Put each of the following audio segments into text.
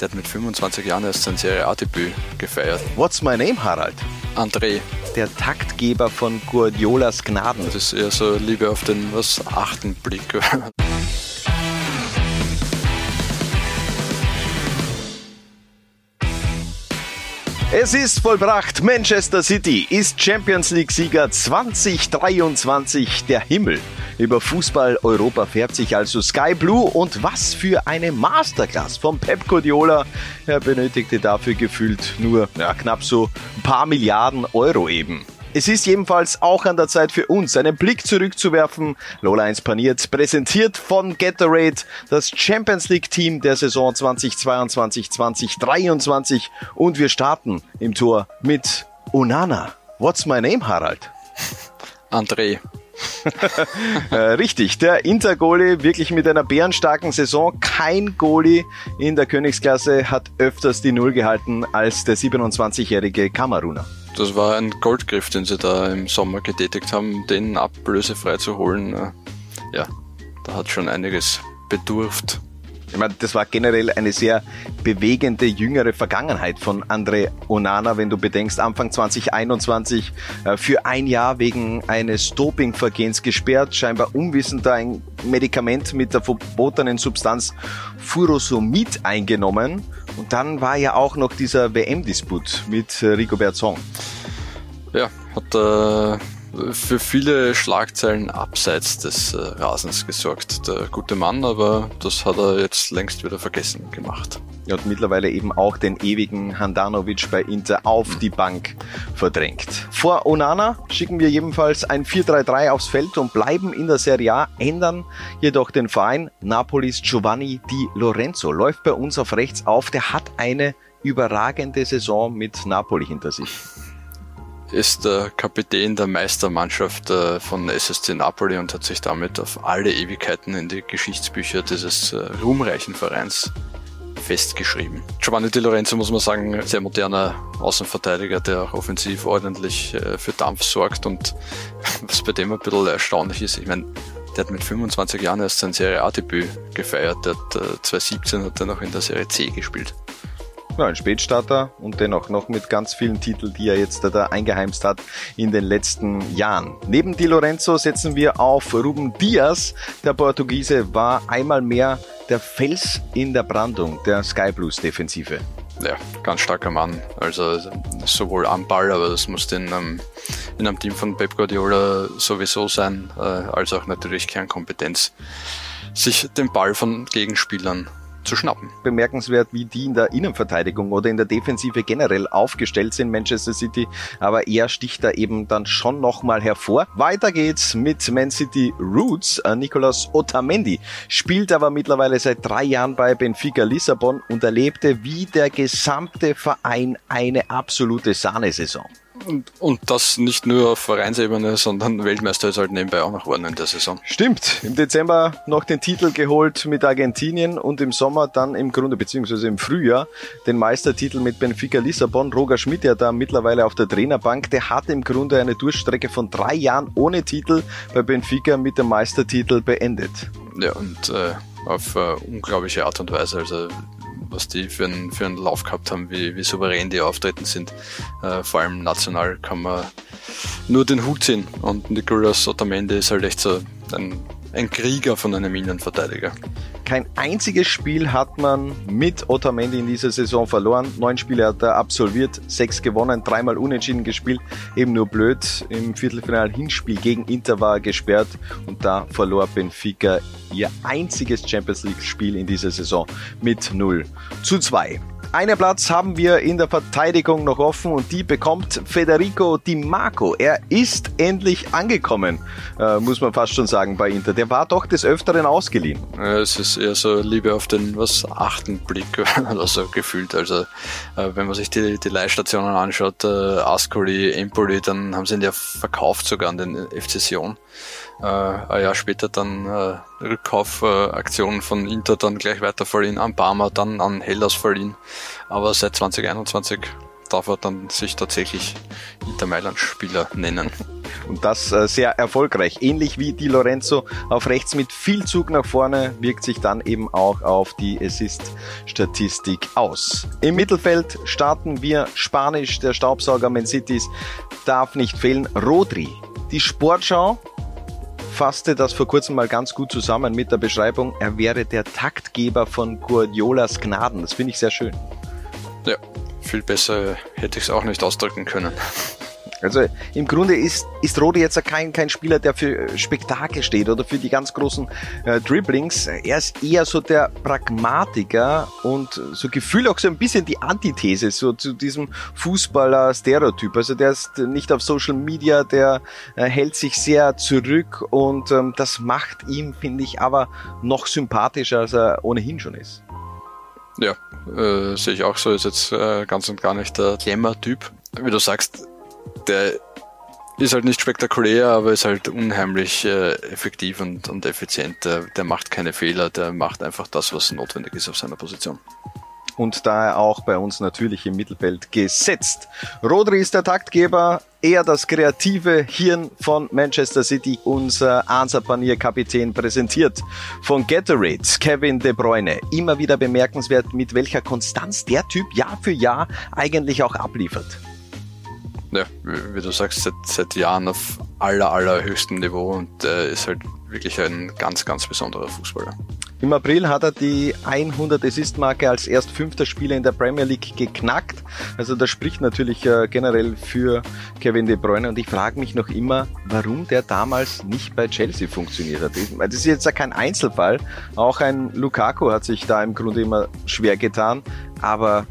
Der hat mit 25 Jahren erst sein Serie A-Debüt gefeiert. What's my name, Harald? André. Der Taktgeber von Guardiolas Gnaden. Das ist eher so Liebe auf den was achten Blick. Es ist vollbracht. Manchester City ist Champions League-Sieger 2023. Der Himmel über Fußball Europa färbt sich also Sky Blue. Und was für eine Masterclass von Pep Guardiola. Er benötigte dafür gefühlt nur ja, knapp so ein paar Milliarden Euro eben. Es ist jedenfalls auch an der Zeit für uns, einen Blick zurückzuwerfen. Lola 1 paniert, präsentiert von Gatorade, das Champions League Team der Saison 2022-2023 und wir starten im Tor mit Onana. What's my name, Harald? André. Äh, richtig, der Inter-Goalie wirklich mit einer bärenstarken Saison. Kein Goalie in der Königsklasse hat öfters die Null gehalten als der 27-jährige Kameruner. Das war ein Goldgriff, den sie da im Sommer getätigt haben, den ablösefrei zu holen. Äh, ja, da hat schon einiges bedurft. Ich meine, das war generell eine sehr bewegende jüngere Vergangenheit von Andre Onana, wenn du bedenkst, Anfang 2021 äh, für ein Jahr wegen eines Dopingvergehens gesperrt, scheinbar unwissend ein Medikament mit der verbotenen Substanz Furosemid eingenommen. Und dann war ja auch noch dieser WM-Disput mit äh, Rigobert Song. Ja, hat äh, für viele Schlagzeilen abseits des äh, Rasens gesorgt, der gute Mann, aber das hat er jetzt längst wieder vergessen gemacht. Er hat mittlerweile eben auch den ewigen Handanovic bei Inter auf die Bank verdrängt. Vor Onana schicken wir jedenfalls ein 4-3-3 aufs Feld und bleiben in der Serie A, ändern jedoch den Verein. Napolis Giovanni Di Lorenzo läuft bei uns auf rechts auf. Der hat eine überragende Saison mit Napoli hinter sich ist der Kapitän der Meistermannschaft äh, von SSC Napoli und hat sich damit auf alle Ewigkeiten in die Geschichtsbücher dieses äh, ruhmreichen Vereins festgeschrieben. Giovanni Di Lorenzo muss man sagen, sehr moderner Außenverteidiger, der auch offensiv ordentlich äh, für Dampf sorgt und was bei dem ein bisschen erstaunlich ist, ich meine, der hat mit 25 Jahren erst sein Serie A-Debüt gefeiert, der hat 2017 hat er noch in der Serie C gespielt ja, ein Spätstarter und dennoch noch mit ganz vielen Titeln, die er jetzt da eingeheimst hat in den letzten Jahren. Neben Di Lorenzo setzen wir auf Ruben Diaz. Der Portugiese war einmal mehr der Fels in der Brandung der Sky Blues Defensive. Ja, ganz starker Mann. Also sowohl am Ball, aber das muss in einem, in einem Team von Pep Guardiola sowieso sein, äh, als auch natürlich Kernkompetenz, sich den Ball von Gegenspielern zu schnappen. Bemerkenswert, wie die in der Innenverteidigung oder in der Defensive generell aufgestellt sind, Manchester City, aber er sticht da eben dann schon nochmal hervor. Weiter geht's mit Man City Roots. Äh, Nicolas Otamendi spielt aber mittlerweile seit drei Jahren bei Benfica Lissabon und erlebte wie der gesamte Verein eine absolute Sahnesaison. Und, und das nicht nur auf Vereinsebene, sondern Weltmeister ist halt nebenbei auch noch geworden in der Saison. Stimmt. Im Dezember noch den Titel geholt mit Argentinien und im Sommer dann im Grunde, beziehungsweise im Frühjahr, den Meistertitel mit Benfica Lissabon. Roger Schmidt ja da mittlerweile auf der Trainerbank. Der hat im Grunde eine Durchstrecke von drei Jahren ohne Titel bei Benfica mit dem Meistertitel beendet. Ja, und äh, auf äh, unglaubliche Art und Weise. Also was die für einen, für einen Lauf gehabt haben, wie, wie souverän die auftreten sind. Äh, vor allem national kann man nur den Hut ziehen. Und Nicolas Otamendi ist halt echt so ein, ein Krieger von einem Innenverteidiger. Kein einziges Spiel hat man mit Otamendi in dieser Saison verloren. Neun Spiele hat er absolviert, sechs gewonnen, dreimal unentschieden gespielt. Eben nur blöd. Im Viertelfinal Hinspiel gegen Inter war er gesperrt und da verlor Benfica ihr einziges Champions League Spiel in dieser Saison mit 0 zu 2. Einen Platz haben wir in der Verteidigung noch offen und die bekommt Federico Di Marco. Er ist endlich angekommen, äh, muss man fast schon sagen, bei Inter. Der war doch des Öfteren ausgeliehen. Es ist eher so Liebe auf den was achten Blick oder so gefühlt. Also äh, wenn man sich die, die Leihstationen anschaut, äh, Ascoli, Empoli, dann haben sie ihn ja verkauft sogar an den FC Sion äh, ein Jahr später dann äh, Rückkaufaktionen äh, von Inter dann gleich weiter verliehen, an Barmer, dann an Hellas verliehen. Aber seit 2021 darf er dann sich tatsächlich Inter Mailand Spieler nennen. Und das äh, sehr erfolgreich. Ähnlich wie Di Lorenzo auf rechts mit viel Zug nach vorne wirkt sich dann eben auch auf die Assist-Statistik aus. Im Mittelfeld starten wir Spanisch. Der Staubsauger Man Cities darf nicht fehlen. Rodri. Die Sportschau fasste das vor kurzem mal ganz gut zusammen mit der Beschreibung, er wäre der Taktgeber von Guardiolas Gnaden. Das finde ich sehr schön. Ja, viel besser hätte ich es auch nicht ausdrücken können. Also im Grunde ist, ist Rode jetzt kein, kein Spieler, der für Spektakel steht oder für die ganz großen äh, Dribblings. Er ist eher so der Pragmatiker und so Gefühl auch so ein bisschen die Antithese so zu diesem Fußballer-Stereotyp. Also der ist nicht auf Social Media, der äh, hält sich sehr zurück und ähm, das macht ihn, finde ich, aber noch sympathischer, als er ohnehin schon ist. Ja, äh, sehe ich auch so, ist jetzt äh, ganz und gar nicht der Glamour-Typ. Wie du sagst, der ist halt nicht spektakulär, aber ist halt unheimlich äh, effektiv und, und effizient. Der, der macht keine Fehler, der macht einfach das, was notwendig ist auf seiner Position und daher auch bei uns natürlich im Mittelfeld gesetzt. Rodri ist der Taktgeber, eher das kreative Hirn von Manchester City, unser Ansapanier-Kapitän präsentiert von Gatorade, Kevin De Bruyne. Immer wieder bemerkenswert, mit welcher Konstanz der Typ Jahr für Jahr eigentlich auch abliefert ja, wie du sagst, seit, seit Jahren auf aller, allerhöchstem Niveau und äh, ist halt wirklich ein ganz, ganz besonderer Fußballer. Im April hat er die 100 Assist-Marke als erst fünfter Spieler in der Premier League geknackt. Also das spricht natürlich äh, generell für Kevin De Bruyne und ich frage mich noch immer, warum der damals nicht bei Chelsea funktioniert hat. Das ist jetzt ja kein Einzelfall. Auch ein Lukaku hat sich da im Grunde immer schwer getan, aber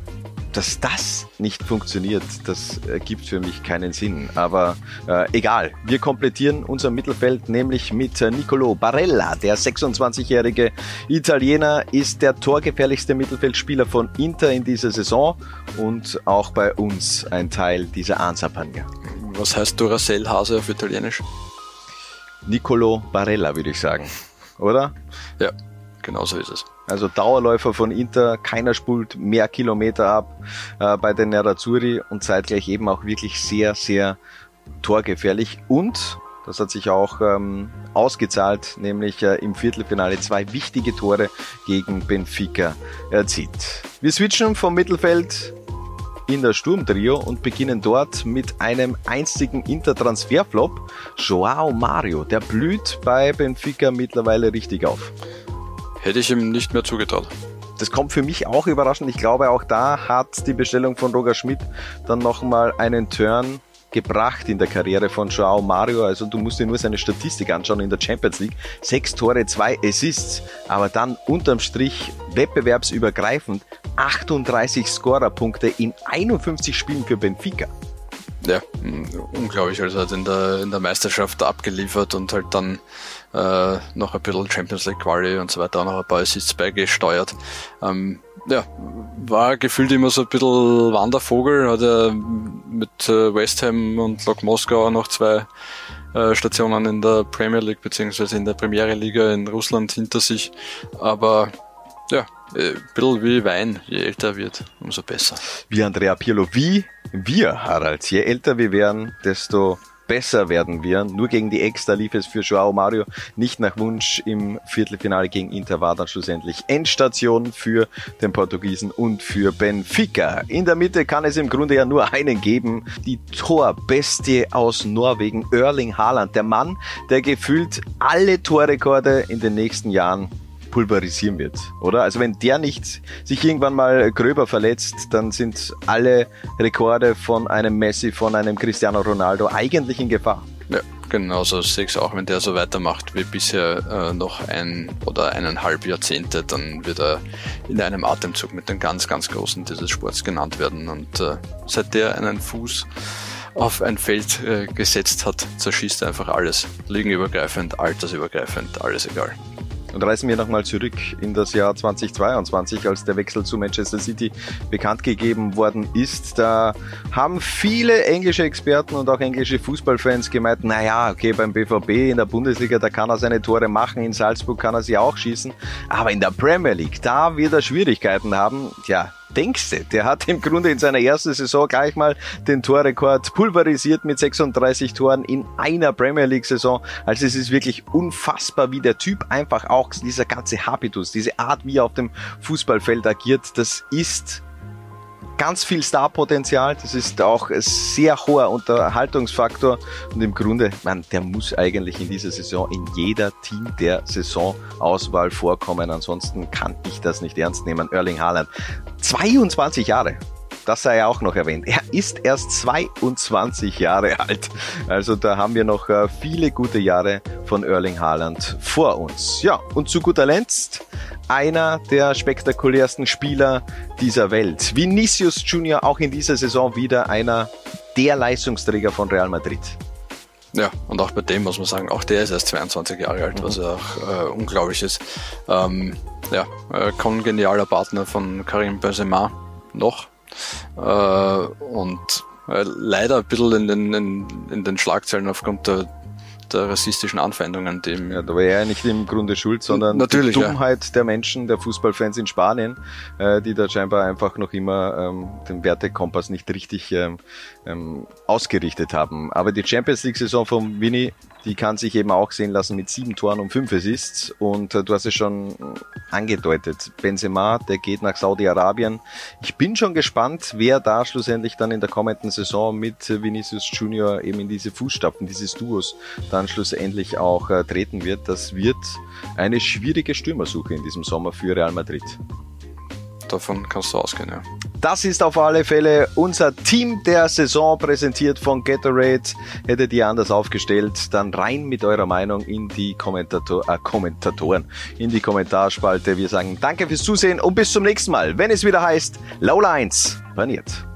dass das nicht funktioniert, das ergibt für mich keinen Sinn. Aber äh, egal, wir komplettieren unser Mittelfeld nämlich mit äh, Nicolo Barella. Der 26-jährige Italiener ist der torgefährlichste Mittelfeldspieler von Inter in dieser Saison und auch bei uns ein Teil dieser Ansapania. Was heißt Duracell-Hase auf Italienisch? Nicolo Barella, würde ich sagen. Oder? Ja, genau so ist es. Also Dauerläufer von Inter, keiner spult mehr Kilometer ab äh, bei den Nerazzurri und zeitgleich eben auch wirklich sehr, sehr torgefährlich. Und, das hat sich auch ähm, ausgezahlt, nämlich äh, im Viertelfinale zwei wichtige Tore gegen Benfica erzielt. Wir switchen vom Mittelfeld in der Sturmtrio und beginnen dort mit einem einzigen Inter-Transferflop. Joao Mario, der blüht bei Benfica mittlerweile richtig auf. Hätte ich ihm nicht mehr zugetraut. Das kommt für mich auch überraschend. Ich glaube, auch da hat die Bestellung von Roger Schmidt dann nochmal einen Turn gebracht in der Karriere von Joao Mario. Also du musst dir nur seine Statistik anschauen in der Champions League. Sechs Tore, zwei Assists, aber dann unterm Strich wettbewerbsübergreifend 38 Scorerpunkte in 51 Spielen für Benfica. Ja, unglaublich. Also hat in der, in der Meisterschaft abgeliefert und halt dann äh, noch ein bisschen Champions League Quali und so weiter, auch noch ein paar Assists beigesteuert. Ähm, ja, war gefühlt immer so ein bisschen Wandervogel, hat er mit äh, West Ham und Lok Moskau auch noch zwei äh, Stationen in der Premier League beziehungsweise in der Premiere Liga in Russland hinter sich. Aber ja, äh, ein bisschen wie Wein, je älter er wird, umso besser. Wie Andrea Pirlo, wie wir, Harald. Je älter wir werden, desto besser werden wir. Nur gegen die Ex, da lief es für Joao Mario nicht nach Wunsch. Im Viertelfinale gegen Inter war dann schlussendlich Endstation für den Portugiesen und für Benfica. In der Mitte kann es im Grunde ja nur einen geben. Die Torbestie aus Norwegen, Erling Haaland. Der Mann, der gefühlt alle Torrekorde in den nächsten Jahren pulverisieren wird, oder? Also wenn der nicht sich irgendwann mal gröber verletzt, dann sind alle Rekorde von einem Messi, von einem Cristiano Ronaldo eigentlich in Gefahr. Ja, genauso sehe ich es auch, wenn der so weitermacht wie bisher äh, noch ein oder eineinhalb Jahrzehnte, dann wird er in einem Atemzug mit den ganz, ganz Großen dieses Sports genannt werden. Und äh, seit der einen Fuß auf ein Feld äh, gesetzt hat, zerschießt er einfach alles. Liegenübergreifend, altersübergreifend, alles egal. Und reisen wir nochmal zurück in das Jahr 2022, als der Wechsel zu Manchester City bekannt gegeben worden ist. Da haben viele englische Experten und auch englische Fußballfans gemeint, naja, okay, beim BVB in der Bundesliga, da kann er seine Tore machen, in Salzburg kann er sie auch schießen, aber in der Premier League, da wird er Schwierigkeiten haben. Tja, denkst du? Der hat im Grunde in seiner ersten Saison gleich mal den Torrekord pulverisiert mit 36 Toren in einer Premier League Saison. Also es ist wirklich unfassbar, wie der Typ einfach auch dieser ganze Habitus, diese Art, wie er auf dem Fußballfeld agiert, das ist ganz viel Starpotenzial. Das ist auch ein sehr hoher Unterhaltungsfaktor. Und im Grunde, man, der muss eigentlich in dieser Saison in jeder Team der Saisonauswahl vorkommen. Ansonsten kann ich das nicht ernst nehmen. Erling Haaland. 22 Jahre das sei ja auch noch erwähnt. Er ist erst 22 Jahre alt. Also da haben wir noch äh, viele gute Jahre von Erling Haaland vor uns. Ja, und zu guter Letzt einer der spektakulärsten Spieler dieser Welt. Vinicius Junior auch in dieser Saison wieder einer der Leistungsträger von Real Madrid. Ja, und auch bei dem muss man sagen, auch der ist erst 22 Jahre alt, was ja auch äh, unglaublich ist. Ähm, ja, äh, kongenialer Partner von Karim Benzema noch. Äh, und äh, leider ein bisschen in den, in, in den Schlagzeilen aufgrund der der rassistischen Anfeindungen dem. Ja, da war er nicht im Grunde schuld, sondern Natürlich, die Dummheit ja. der Menschen, der Fußballfans in Spanien, äh, die da scheinbar einfach noch immer ähm, den Wertekompass nicht richtig ähm, ähm, ausgerichtet haben. Aber die Champions League-Saison von Winnie die kann sich eben auch sehen lassen mit sieben Toren und fünf Assists. Und äh, du hast es schon angedeutet. Benzema, der geht nach Saudi-Arabien. Ich bin schon gespannt, wer da schlussendlich dann in der kommenden Saison mit Vinicius Junior eben in diese Fußstapfen dieses Duos dann schlussendlich auch äh, treten wird. Das wird eine schwierige Stürmersuche in diesem Sommer für Real Madrid. Davon kannst du ausgehen, ja. Das ist auf alle Fälle unser Team der Saison, präsentiert von Gatorade. Hättet ihr anders aufgestellt, dann rein mit eurer Meinung in die Kommentator äh, Kommentatoren, in die Kommentarspalte. Wir sagen danke fürs Zusehen und bis zum nächsten Mal, wenn es wieder heißt Low Lines paniert.